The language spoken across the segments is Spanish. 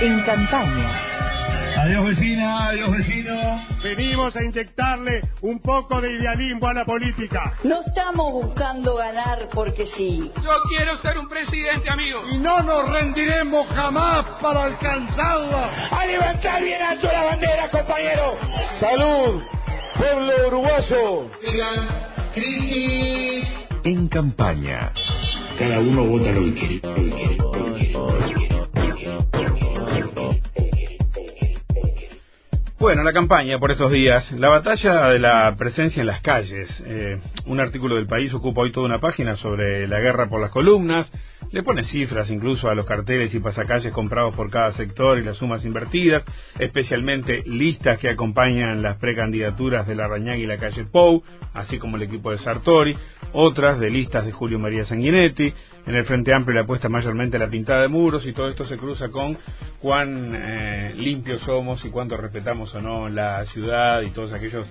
en campaña. Adiós vecina, adiós vecino. Venimos a inyectarle un poco de idealismo a la política. No estamos buscando ganar porque sí. Yo quiero ser un presidente, amigo. Y no nos rendiremos jamás para alcanzarlo. A levantar bien alto la bandera, compañero. Salud, pueblo uruguayo. crisis. En campaña. Cada uno vota lo que quiere, lo que quiere, lo que quiere, Bueno, la campaña por estos días, la batalla de la presencia en las calles. Eh, un artículo del país ocupa hoy toda una página sobre la guerra por las columnas, le pone cifras incluso a los carteles y pasacalles comprados por cada sector y las sumas invertidas, especialmente listas que acompañan las precandidaturas de la Rañaga y la calle Pou, así como el equipo de Sartori, otras de listas de Julio María Sanguinetti, en el Frente Amplio le apuesta mayormente a la pintada de muros y todo esto se cruza con cuán eh, limpios somos y cuánto respetamos o no la ciudad y todos aquellos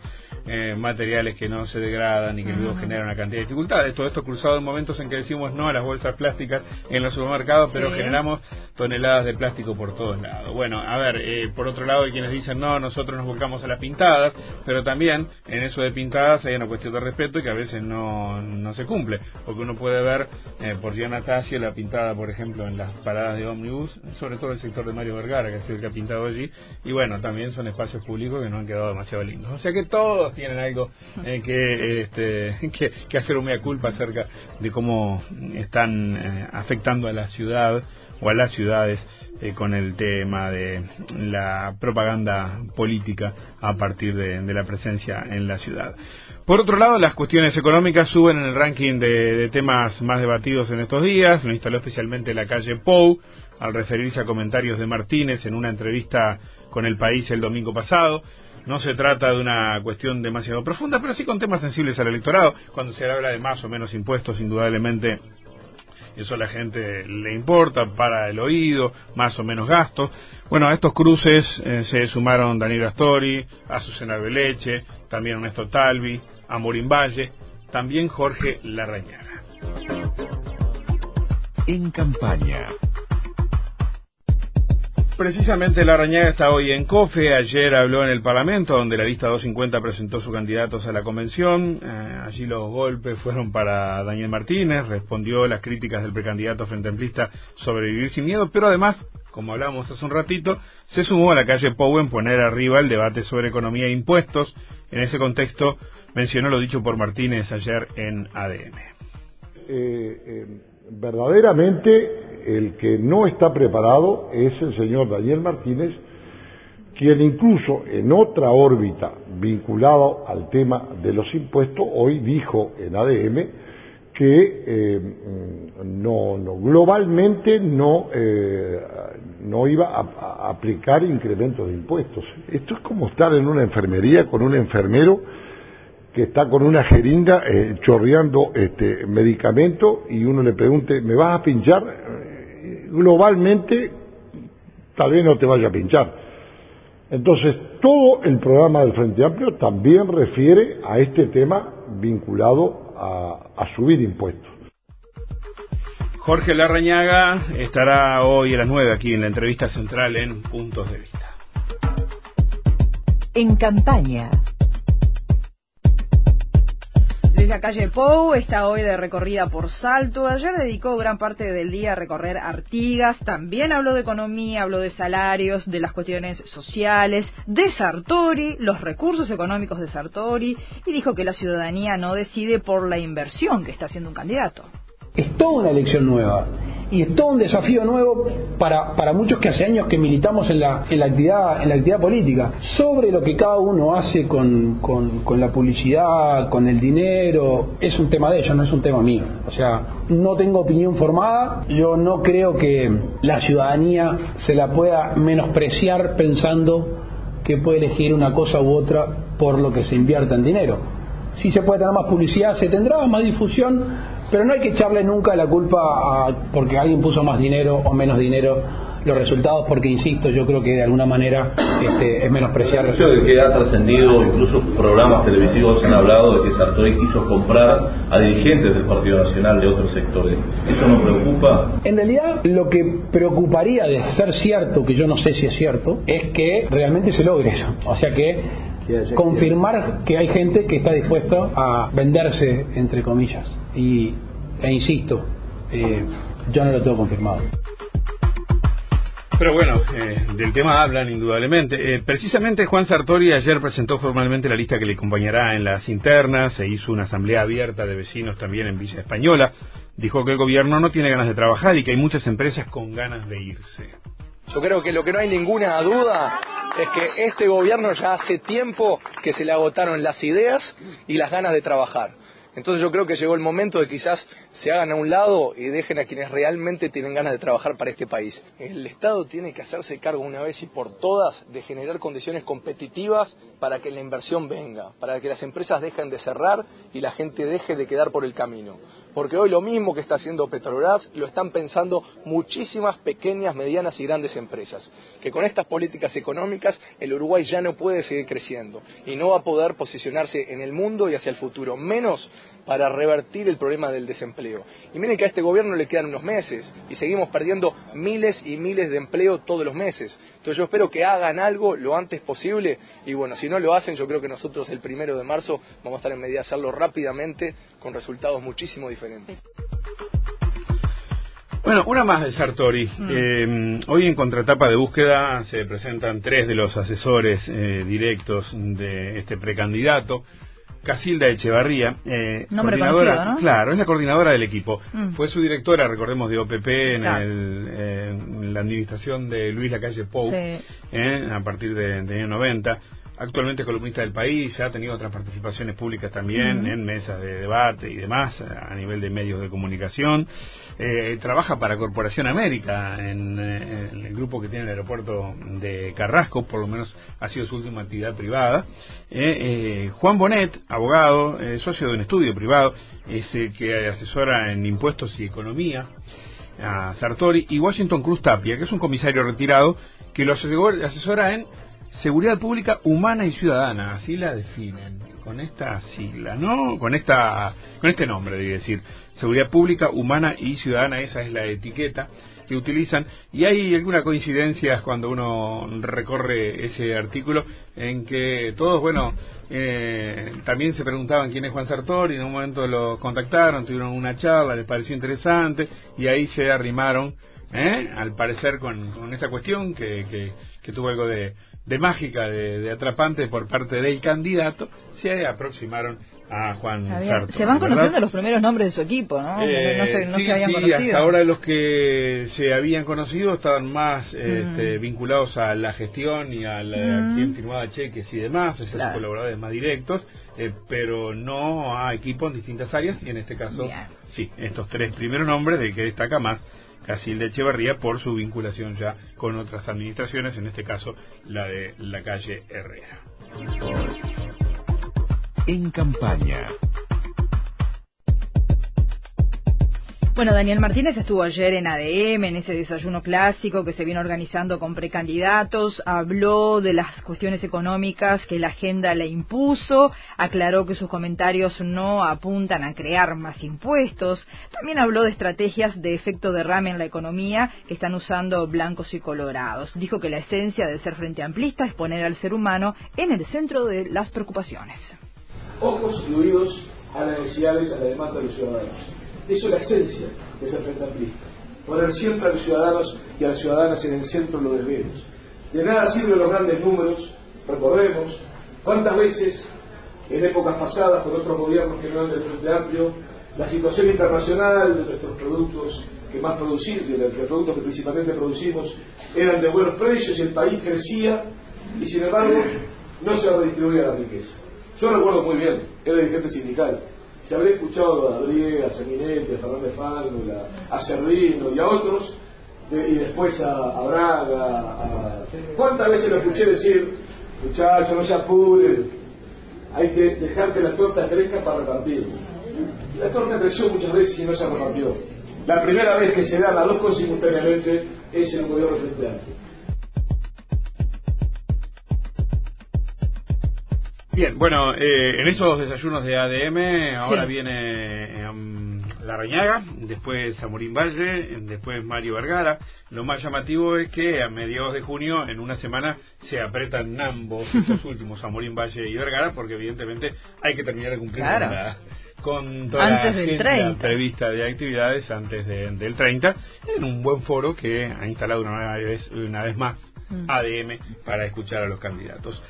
eh, materiales que no se degradan y que luego generan una cantidad de dificultades. Todo esto cruzado en momentos en que decimos no a las bolsas plásticas en los supermercados, pero generamos toneladas de plástico por todos lados. Bueno, a ver, eh, por otro lado hay quienes dicen no, nosotros nos volcamos a las pintadas, pero también en eso de pintadas hay una cuestión de respeto y que a veces no, no se cumple, porque uno puede ver eh, por Natacio la pintada, por ejemplo, en las paradas de ómnibus, sobre todo el sector de Mario Vergara, que es el que ha pintado allí, y bueno, también son espacios públicos que no han quedado demasiado lindos. O sea que todos tienen algo eh, que, este, que, que, hacer una culpa acerca de cómo están eh, afectando a la ciudad o a las ciudades eh, con el tema de la propaganda política a partir de, la presencia en la ciudad. Por otro lado, las cuestiones económicas suben en el ranking de, de temas más debatidos en estos días. Lo instaló especialmente la calle Pou al referirse a comentarios de Martínez en una entrevista con El País el domingo pasado. No se trata de una cuestión demasiado profunda, pero sí con temas sensibles al electorado. Cuando se habla de más o menos impuestos, indudablemente eso a la gente le importa, para el oído, más o menos gastos. Bueno, a estos cruces eh, se sumaron Daniel Astori, Azucena Beleche, también Ernesto Talvi, Amorín Valle, también Jorge Larrañaga. En campaña. Precisamente la Rañaga está hoy en COFE, ayer habló en el Parlamento, donde la lista 250 presentó sus candidatos a la convención, eh, allí los golpes fueron para Daniel Martínez, respondió las críticas del precandidato frente amplista sobre vivir sin miedo, pero además, como hablamos hace un ratito, se sumó a la calle Pou en poner arriba el debate sobre economía e impuestos, en ese contexto mencionó lo dicho por Martínez ayer en ADM. Eh, eh, verdaderamente el que no está preparado es el señor Daniel Martínez, quien incluso en otra órbita vinculado al tema de los impuestos, hoy dijo en ADM que eh, no, no, globalmente no, eh, no iba a, a, aplicar incrementos de impuestos. Esto es como estar en una enfermería con un enfermero que está con una jeringa eh, chorreando este medicamento y uno le pregunte, ¿me vas a pinchar? globalmente tal vez no te vaya a pinchar. Entonces, todo el programa del Frente Amplio también refiere a este tema vinculado a, a subir impuestos. Jorge Larrañaga estará hoy a las 9 aquí en la entrevista central en Puntos de Vista. En campaña. La calle Pou está hoy de recorrida por Salto. Ayer dedicó gran parte del día a recorrer Artigas. También habló de economía, habló de salarios, de las cuestiones sociales, de Sartori, los recursos económicos de Sartori y dijo que la ciudadanía no decide por la inversión que está haciendo un candidato. Es toda una elección nueva y es todo un desafío nuevo para, para muchos que hace años que militamos en la, en la, actividad, en la actividad política, sobre lo que cada uno hace con, con, con la publicidad, con el dinero, es un tema de ellos, no es un tema mío. O sea, no tengo opinión formada, yo no creo que la ciudadanía se la pueda menospreciar pensando que puede elegir una cosa u otra por lo que se invierta en dinero. Si se puede tener más publicidad, se tendrá más difusión, pero no hay que echarle nunca la culpa a porque alguien puso más dinero o menos dinero. los resultados porque, insisto, yo creo que de alguna manera este, es menospreciar. Creo de que ha trascendido, incluso programas televisivos han hablado de que Sartori quiso comprar a dirigentes del Partido Nacional de otros sectores. ¿Eso no preocupa? En realidad, lo que preocuparía de ser cierto, que yo no sé si es cierto, es que realmente se logre eso. O sea que confirmar que hay gente que está dispuesta a venderse, entre comillas. Y, e insisto, eh, yo no lo tengo confirmado. Pero bueno, eh, del tema hablan indudablemente. Eh, precisamente Juan Sartori ayer presentó formalmente la lista que le acompañará en las internas, se hizo una asamblea abierta de vecinos también en Villa Española. Dijo que el gobierno no tiene ganas de trabajar y que hay muchas empresas con ganas de irse. Yo creo que lo que no hay ninguna duda es que este gobierno ya hace tiempo que se le agotaron las ideas y las ganas de trabajar. Entonces yo creo que llegó el momento de quizás se hagan a un lado y dejen a quienes realmente tienen ganas de trabajar para este país. El Estado tiene que hacerse cargo una vez y por todas de generar condiciones competitivas para que la inversión venga, para que las empresas dejen de cerrar y la gente deje de quedar por el camino. Porque hoy lo mismo que está haciendo Petrobras lo están pensando muchísimas pequeñas, medianas y grandes empresas. Que con estas políticas económicas el Uruguay ya no puede seguir creciendo y no va a poder posicionarse en el mundo y hacia el futuro, menos para revertir el problema del desempleo. Y miren que a este gobierno le quedan unos meses y seguimos perdiendo miles y miles de empleo todos los meses. Entonces yo espero que hagan algo lo antes posible y bueno, si no lo hacen, yo creo que nosotros el primero de marzo vamos a estar en medida de hacerlo rápidamente con resultados muchísimo diferentes. Bueno, una más de Sartori. Eh, hoy en contratapa de búsqueda se presentan tres de los asesores eh, directos de este precandidato. Casilda Echevarría, eh, coordinadora, conocido, ¿no? claro, es la coordinadora del equipo. Mm. Fue su directora, recordemos, de OPP en, Claro. el, eh, en la administración de Luis Lacalle Pou, Sí. eh, a partir de, de año 90. Actualmente columnista del país, ha tenido otras participaciones públicas también en mesas de debate y demás a nivel de medios de comunicación. Eh, trabaja para Corporación América en, eh, en el grupo que tiene el aeropuerto de Carrasco, por lo menos ha sido su última actividad privada. Eh, eh, Juan Bonet, abogado, eh, socio de un estudio privado, es el que asesora en impuestos y economía a Sartori, y Washington Cruz Tapia, que es un comisario retirado que lo asesor- asesora en seguridad pública humana y ciudadana, así la definen, con esta sigla, ¿no? Con esta con este nombre, debe decir, seguridad pública humana y ciudadana, esa es la etiqueta que utilizan y hay algunas coincidencias cuando uno recorre ese artículo en que todos, bueno, eh, también se preguntaban quién es Juan Sartori, en un momento lo contactaron, tuvieron una charla, les pareció interesante y ahí se arrimaron, ¿eh? al parecer con, con esa cuestión que, que, que tuvo algo de, de mágica, de, de atrapante por parte del candidato, se aproximaron a Juan. Sartori. Se van ¿verdad? conociendo los primeros nombres de su equipo, ¿no? Eh, no se, no sí, se habían sí, conocido. hasta ahora los que se habían conocido estaban más Mm. este, vinculados a la gestión y a la, Mm. quien firmaba cheques y demás, esos Claro. colaboradores más directos, eh, pero no a equipos en distintas áreas y en este caso, Bien. sí, estos tres primeros nombres de que destaca más Casilda Echeverría por su vinculación ya con otras administraciones, en este caso la de la calle Herrera. En campaña. Bueno, Daniel Martínez estuvo ayer en ADM, en ese desayuno clásico que se viene organizando con precandidatos, habló de las cuestiones económicas que la agenda le impuso, aclaró que sus comentarios no apuntan a crear más impuestos, también habló de estrategias de efecto derrame en la economía que están usando blancos y colorados. Dijo que la esencia de ser frente amplista es poner al ser humano en el centro de las preocupaciones. ojos y oídos a las necesidades, a la demanda de los ciudadanos. Eso es la esencia de ser frente amplista. Poner siempre a los ciudadanos y a las ciudadanas en el centro de los. De nada sirven los grandes números, recordemos cuántas veces en épocas pasadas con otros gobiernos que no eran del Frente Amplio, la situación internacional de nuestros productos que más producimos, de los productos que principalmente producimos, eran de buenos precios y el país crecía y sin embargo no se redistribuía la riqueza. Yo recuerdo muy bien, era dirigente sindical. Si habré escuchado a Adrié, a Sanguinetti, a Fernández Fánula, a Servino y a otros, y después a, a Braga, a... ¿cuántas veces lo escuché decir, muchachos, no se apuren, hay que dejar que la torta crezca para repartir? La torta creció muchas veces y no se repartió. La primera vez que se dan las dos cosas simultáneamente es el gobierno Frente Bien, bueno, eh, en esos desayunos de ADM ahora sí. viene um, La Reñaga, después Amorín Valle, después Mario Vergara. Lo más llamativo es que a mediados de junio, en una semana, se apretan ambos, estos últimos, Amorín Valle y Vergara, porque evidentemente hay que terminar de cumplir claro. con, la, con toda antes la agenda 30. prevista de actividades antes de, del 30, en un buen foro que ha instalado una vez, una vez más Mm. ADM para escuchar a los candidatos.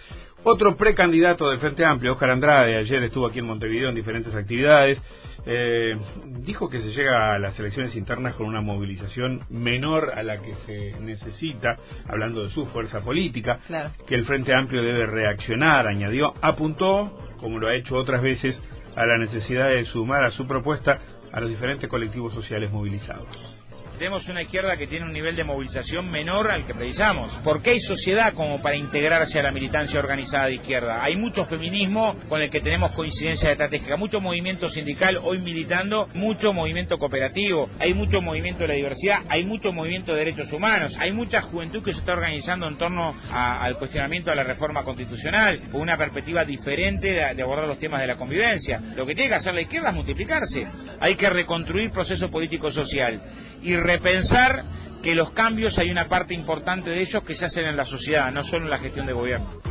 Otro precandidato del Frente Amplio, Oscar Andrade, ayer estuvo aquí en Montevideo en diferentes actividades, eh, dijo que se llega a las elecciones internas con una movilización menor a la que se necesita, hablando de su fuerza política, Claro. que el Frente Amplio debe reaccionar, añadió, apuntó, como lo ha hecho otras veces, a la necesidad de sumar a su propuesta a los diferentes colectivos sociales movilizados. Tenemos una izquierda que tiene un nivel de movilización menor al que precisamos. Porque hay sociedad como para integrarse a la militancia organizada de izquierda. Hay mucho feminismo con el que tenemos coincidencia estratégica, mucho movimiento sindical hoy militando, mucho movimiento cooperativo, hay mucho movimiento de la diversidad, hay mucho movimiento de derechos humanos, hay mucha juventud que se está organizando en torno a, al cuestionamiento de la reforma constitucional, con una perspectiva diferente de, de abordar los temas de la convivencia. Lo que tiene que hacer la izquierda es multiplicarse. Hay que reconstruir proceso político-social y repensar que los cambios hay una parte importante de ellos que se hacen en la sociedad, no solo en la gestión de gobierno.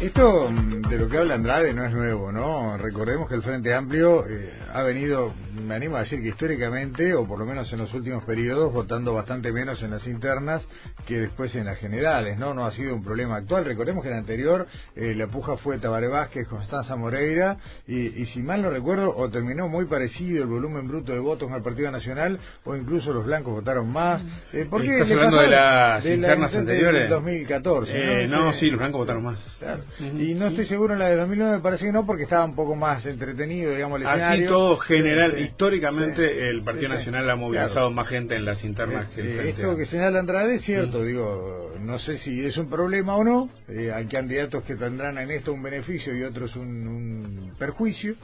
Esto mm, de lo que habla Andrade no es nuevo, ¿no? Recordemos que el Frente Amplio eh, ha venido, me animo a decir que históricamente, o por lo menos en los últimos periodos, votando bastante menos en las internas que después en las generales, ¿no? No ha sido un problema actual. Recordemos que en el anterior eh, la puja fue Tabaré Vázquez, Constanza Moreira, y, y si mal no recuerdo, o terminó muy parecido el volumen bruto de votos en el Partido Nacional, o incluso los blancos votaron más. Eh, ¿Por qué ¿Estás hablando de las de la internas del anteriores? 2014, Eh, ¿no? no, Sí. los blancos votaron más. Claro. Y no estoy seguro en la de 2009, me parece que no, porque estaba un poco más entretenido, digamos, el Así escenario. todo general, Sí, históricamente sí, el Partido sí, sí. Nacional ha movilizado Claro. más gente en las internas que el Eh, Frente esto que señala Andrade es cierto, digo, no sé si es un problema o no, eh, hay candidatos que tendrán en esto un beneficio y otros un, un perjuicio,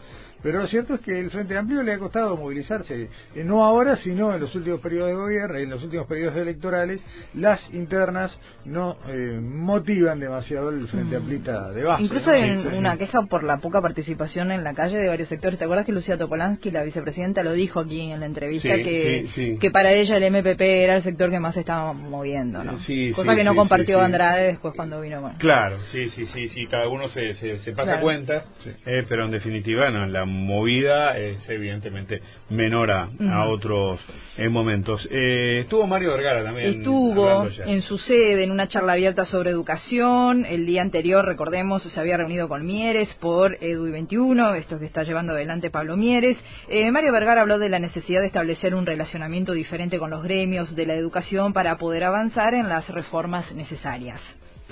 pero lo cierto es que el Frente Amplio le ha costado movilizarse, eh, no ahora, sino en los últimos periodos de gobierno, en los últimos periodos electorales, las internas no eh, motivan demasiado el Frente Amplista de base. Incluso ¿no? Sí, una queja por la poca participación en la calle de varios sectores. ¿Te acuerdas que Lucía Topolansky, la vicepresidenta, lo dijo aquí en la entrevista Sí, que, sí, sí. que para ella el MPP era el sector que más se estaba moviendo, ¿no? Sí, Cosa sí, que no sí, compartió sí, sí. Andrade después cuando vino con. Claro, sí, sí, sí, sí, cada uno se, se, se pasa Claro. cuenta, eh, pero en definitiva no, la movida es evidentemente menor a, otros eh, momentos. Eh, estuvo Mario Vergara también. Estuvo en su sede en una charla abierta sobre educación. El día anterior, recordemos, se había reunido con Mieres por Edu 21, esto que está llevando adelante Pablo Mieres. Eh, Mario Vergara habló de la necesidad de establecer un relacionamiento diferente con los gremios de la educación para poder avanzar en las reformas necesarias.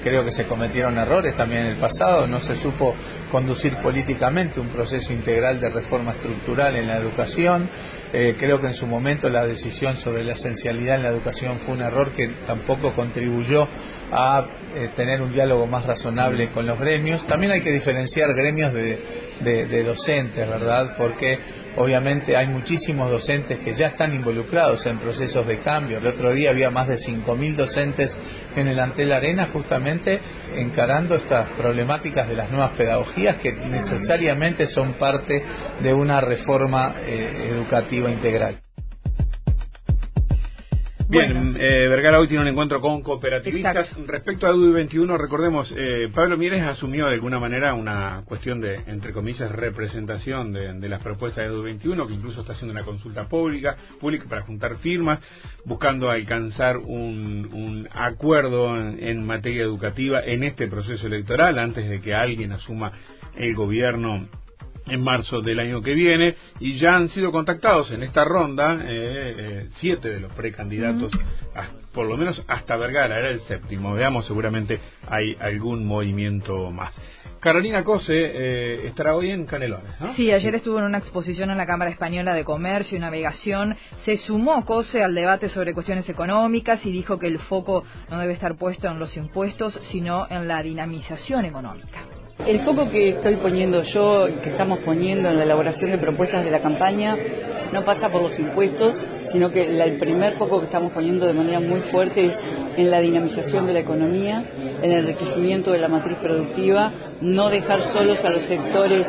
Creo que se cometieron errores también en el pasado, no se supo conducir políticamente un proceso integral de reforma estructural en la educación. Eh, creo que en su momento la decisión sobre la esencialidad en la educación fue un error que tampoco contribuyó a eh, tener un diálogo más razonable con los gremios. También hay que diferenciar gremios de, de- de docentes, ¿verdad? Porque obviamente hay muchísimos docentes que ya están involucrados en procesos de cambio. El otro día había más de 5.000 docentes en el Antel Arena justamente encarando estas problemáticas de las nuevas pedagogías que necesariamente son parte de una reforma eh, educativa integral. Bien, eh, Vergara hoy tiene un encuentro con cooperativistas. Exacto. Respecto a EDU 21, recordemos, eh, Pablo Mieres asumió de alguna manera una cuestión de, entre comillas, representación de, de las propuestas de EDU 21, que incluso está haciendo una consulta pública, pública para juntar firmas, buscando alcanzar un, un acuerdo en, en materia educativa en este proceso electoral, antes de que alguien asuma el gobierno en marzo del año que viene y ya han sido contactados en esta ronda eh, eh, siete de los precandidatos, ah, por lo menos hasta Vergara, era el séptimo. Veamos, seguramente hay algún movimiento más. Carolina Cose eh, estará hoy en Canelones, ¿no? Sí, ayer estuvo en una exposición en la Cámara Española de Comercio y Navegación. Se sumó COSE al debate sobre cuestiones económicas y dijo que el foco no debe estar puesto en los impuestos, sino en la dinamización económica. El foco que estoy poniendo yo y que estamos poniendo en la elaboración de propuestas de la campaña no pasa por los impuestos, sino que el primer foco que estamos poniendo de manera muy fuerte es en la dinamización de la economía, en el enriquecimiento de la matriz productiva, no dejar solos a los sectores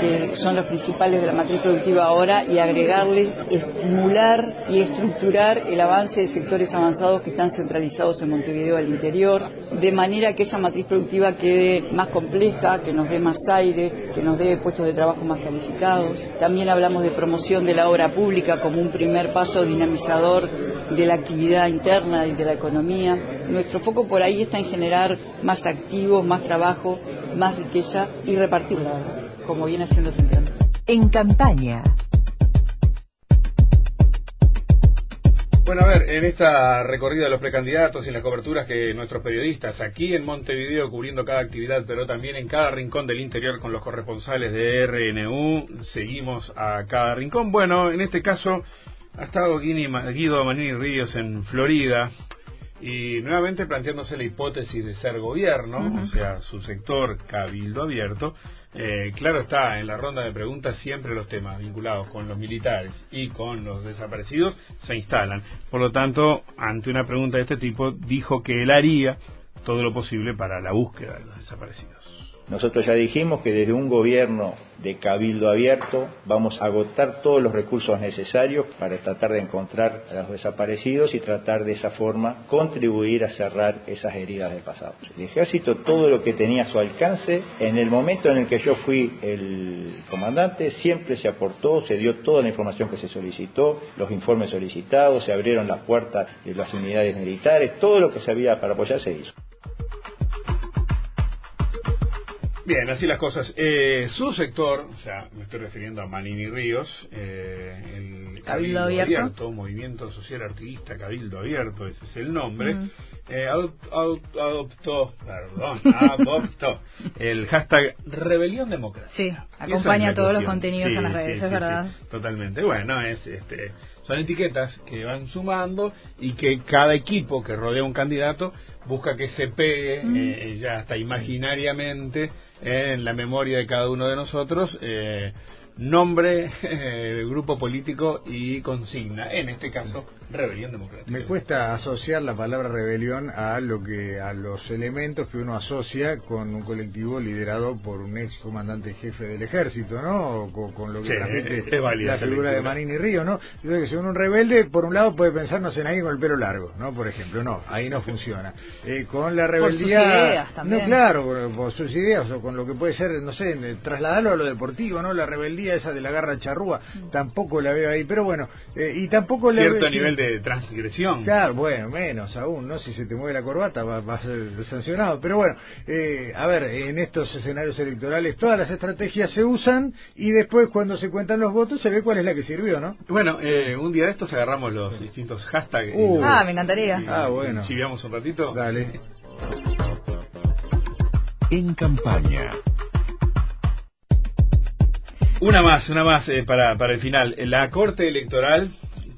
que son los principales de la matriz productiva ahora y agregarles, estimular y estructurar el avance de sectores avanzados que están centralizados en Montevideo al interior, de manera que esa matriz productiva quede más compleja, que nos dé más aire, que nos dé puestos de trabajo más calificados. También hablamos de promoción de la obra pública como un primer paso dinamizador de la actividad interna y de la economía. Nuestro foco por ahí está en generar más activos, más trabajo, más riqueza y repartirla, como viene haciendo temprano. En campaña. Bueno, a ver, en esta recorrida de los precandidatos y en las coberturas que nuestros periodistas aquí en Montevideo cubriendo cada actividad, pero también en cada rincón del interior con los corresponsales de RNU, seguimos a cada rincón. Bueno, en este caso ha estado Guido Manini Ríos en Florida y nuevamente planteándose la hipótesis de ser gobierno, o sea, su sector cabildo abierto. Eh, claro está, en la ronda de preguntas siempre los temas vinculados con los militares y con los desaparecidos se instalan. Por lo tanto, ante una pregunta de este tipo, dijo que él haría todo lo posible para la búsqueda de los desaparecidos. Nosotros ya dijimos que desde un gobierno de cabildo abierto vamos a agotar todos los recursos necesarios para tratar de encontrar a los desaparecidos y tratar de esa forma contribuir a cerrar esas heridas del pasado. El ejército todo lo que tenía a su alcance, en el momento en el que yo fui el comandante, siempre se aportó, se dio toda la información que se solicitó, los informes solicitados, se abrieron las puertas de las unidades militares, todo lo que se había para apoyar se hizo. Bien, así las cosas. Eh, su sector, o sea, me estoy refiriendo a Manini Ríos, eh, el Cabildo, Abierto. Movimiento Social Artista Cabildo Abierto, ese es el nombre, eh, adoptó, perdón, adoptó el hashtag Rebelión Democrática. Sí, acompaña todos los contenidos en las redes, es verdad. totalmente. Bueno, es este son etiquetas que van sumando y que cada equipo que rodea un candidato busca que se pegue eh, ya hasta imaginariamente en la memoria de cada uno de nosotros eh, nombre, eh, grupo político y consigna. En este caso, rebelión democrática. Me cuesta asociar la palabra rebelión a lo que a los elementos que uno asocia con un colectivo liderado por un ex comandante jefe del ejército, ¿no? con, lo que la figura de Marín y Río, ¿no? Yo creo que si uno un rebelde, por un lado puede pensarnos en alguien con el pelo largo, ¿no? Por ejemplo, no, ahí no funciona. Eh, con la rebeldía, por sus ideas también. no, claro, por, sus ideas o con lo que puede ser, no sé, trasladarlo a lo deportivo, ¿no? La rebeldía esa de la garra charrúa, tampoco la veo ahí, pero bueno, eh, y tampoco la cierto nivel de transgresión. Claro, bueno, menos aún, ¿no? Si se te mueve la corbata va, a ser sancionado. Pero bueno, eh, a ver, en estos escenarios electorales todas las estrategias se usan y después cuando se cuentan los votos se ve cuál es la que sirvió, ¿no? Bueno, eh, un día de estos agarramos los distintos hashtags. Uh. ah, me encantaría. ah, bueno. Chiviamos un ratito. Dale. En campaña. Una más, una más eh, para, para el final. La Corte Electoral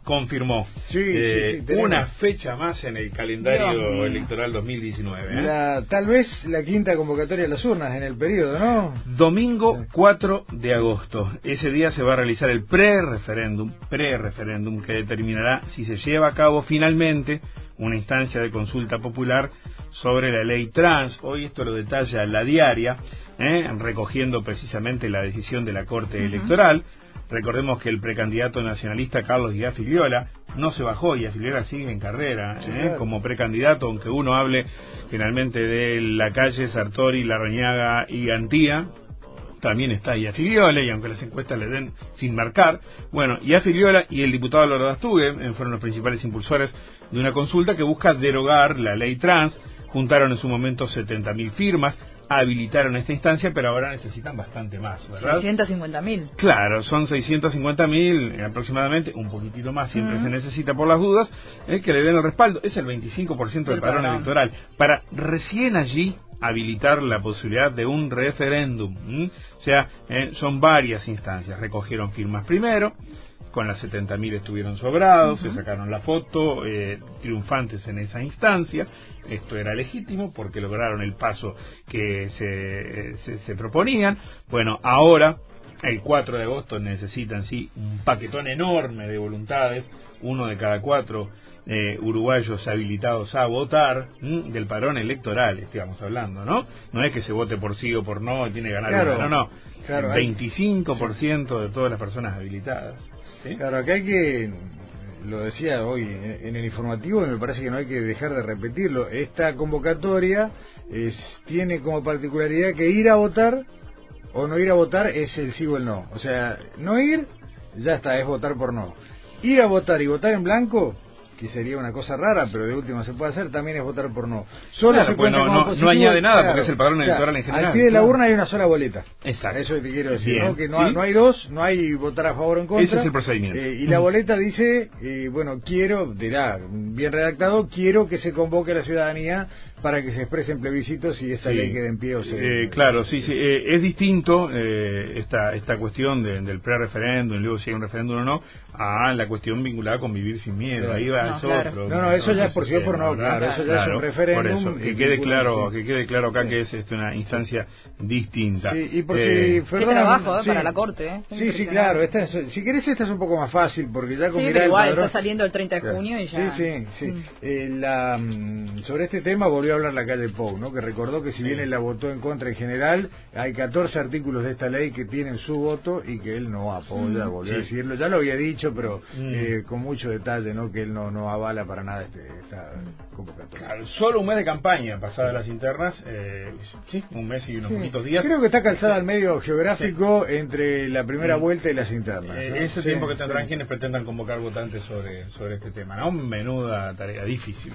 confirmó eh, una fecha más en el calendario electoral 2019. ¿eh? La, tal vez la quinta convocatoria de las urnas en el periodo, ¿no? Domingo 4 de agosto. Ese día se va a realizar el pre-referéndum, pre-referéndum que determinará si se lleva a cabo finalmente una instancia de consulta popular sobre la ley trans. Hoy esto lo detalla la diaria, ¿eh? recogiendo precisamente la decisión de la Corte Electoral. Recordemos que el precandidato nacionalista Carlos Guía Filiola no se bajó y Filiola sigue en carrera ¿eh? como precandidato, aunque uno hable finalmente de la calle Sartori, Larrañaga y Gantía. También está Filiola y aunque las encuestas le den sin marcar, bueno, Filiola y el diputado Loro Astugue eh, fueron los principales impulsores de una consulta que busca derogar la ley trans, juntaron en su momento 70.000 firmas, habilitaron esta instancia, pero ahora necesitan bastante más, ¿verdad? 650.000. Claro, son 650.000 aproximadamente, un poquitito más siempre se necesita por las dudas, eh, que le den el respaldo. Es el 25% del padrón electoral. Para recién allí habilitar la posibilidad de un referéndum. O sea, eh, son varias instancias. Recogieron firmas primero, con las 70.000 estuvieron sobrados, se sacaron la foto, eh, triunfantes en esa instancia. Esto era legítimo porque lograron el paso que se, se, se proponían. Bueno, ahora el 4 de agosto necesitan sí un paquetón enorme de voluntades, uno de cada cuatro eh, uruguayos habilitados a votar del padrón electoral, estamos hablando, ¿no? No es que se vote por sí o por no, tiene que ganar Claro. no, no. Claro, el hay- 25% de todas las personas habilitadas. ¿sí? Claro, acá hay que, lo decía hoy en el informativo y me parece que no hay que dejar de repetirlo, esta convocatoria es, tiene como particularidad que ir a votar o no ir a votar es el sí o el no. O sea, no ir, ya está, es votar por no. Ir a votar y votar en blanco, que sería una cosa rara, pero de última se puede hacer, también es votar por no. Solo Claro, se pues no- no- no positivo, añade nada, claro, porque es el padrón electoral en general, Al pie de la urna hay una sola boleta. Exacto. Eso te quiero decir, Bien. ¿no? Que no, hay- ¿Sí? no hay dos, no hay votar a favor o en contra. Ese es el procedimiento. Eh, y la boleta dice, eh, bueno, quiero, dirá, bien redactado, quiero que se convoque a la ciudadanía para que se expresen plebiscitos y esa Sí. ley quede en pie o se... Eh, claro, sí, sí. eh, es distinto eh, esta esta cuestión de- del pre-referéndum y luego si hay un referéndum o no a la cuestión vinculada con vivir sin miedo. Ahí va, No, es claro. otro. No, no, eso ya es por sí o por no, ¿verdad? claro, eso ya es un referéndum Por eso, que y quede claro, sí. que quede claro acá que es este, una instancia distinta. Sí, y por Eh, si, Qué perdona, trabajo, ¿eh? sí. Para la corte, ¿eh? Sí, sí, claro. Esta es- si querés, esta es un poco más fácil, porque ya con Sí, mirar pero el igual, padrón- está saliendo el 30 de Claro. junio y ya. Sí, sí, sí. Eh, la, mm, sobre este tema volvió a hablar la calle Pou, ¿no? que recordó que si bien él la votó en contra en general, hay 14 artículos de esta ley que tienen su voto y que él no apoya, Mm, volvió a sí. decirlo. Ya lo había dicho, pero Mm. eh, con mucho detalle, ¿no? que él no, no avala para nada este, esta convocatoria. Claro, Solo un mes de campaña pasadas las internas, eh, sí, un mes y unos Sí. poquitos días. Creo que está calzada al medio geográfico entre la primera Mm. vuelta y las internas. Eh, ¿no? ese Sí, tiempo que tendrán sí. quienes pretendan convocar votantes sobre, sobre este tema, ¿no? Menuda tarea difícil.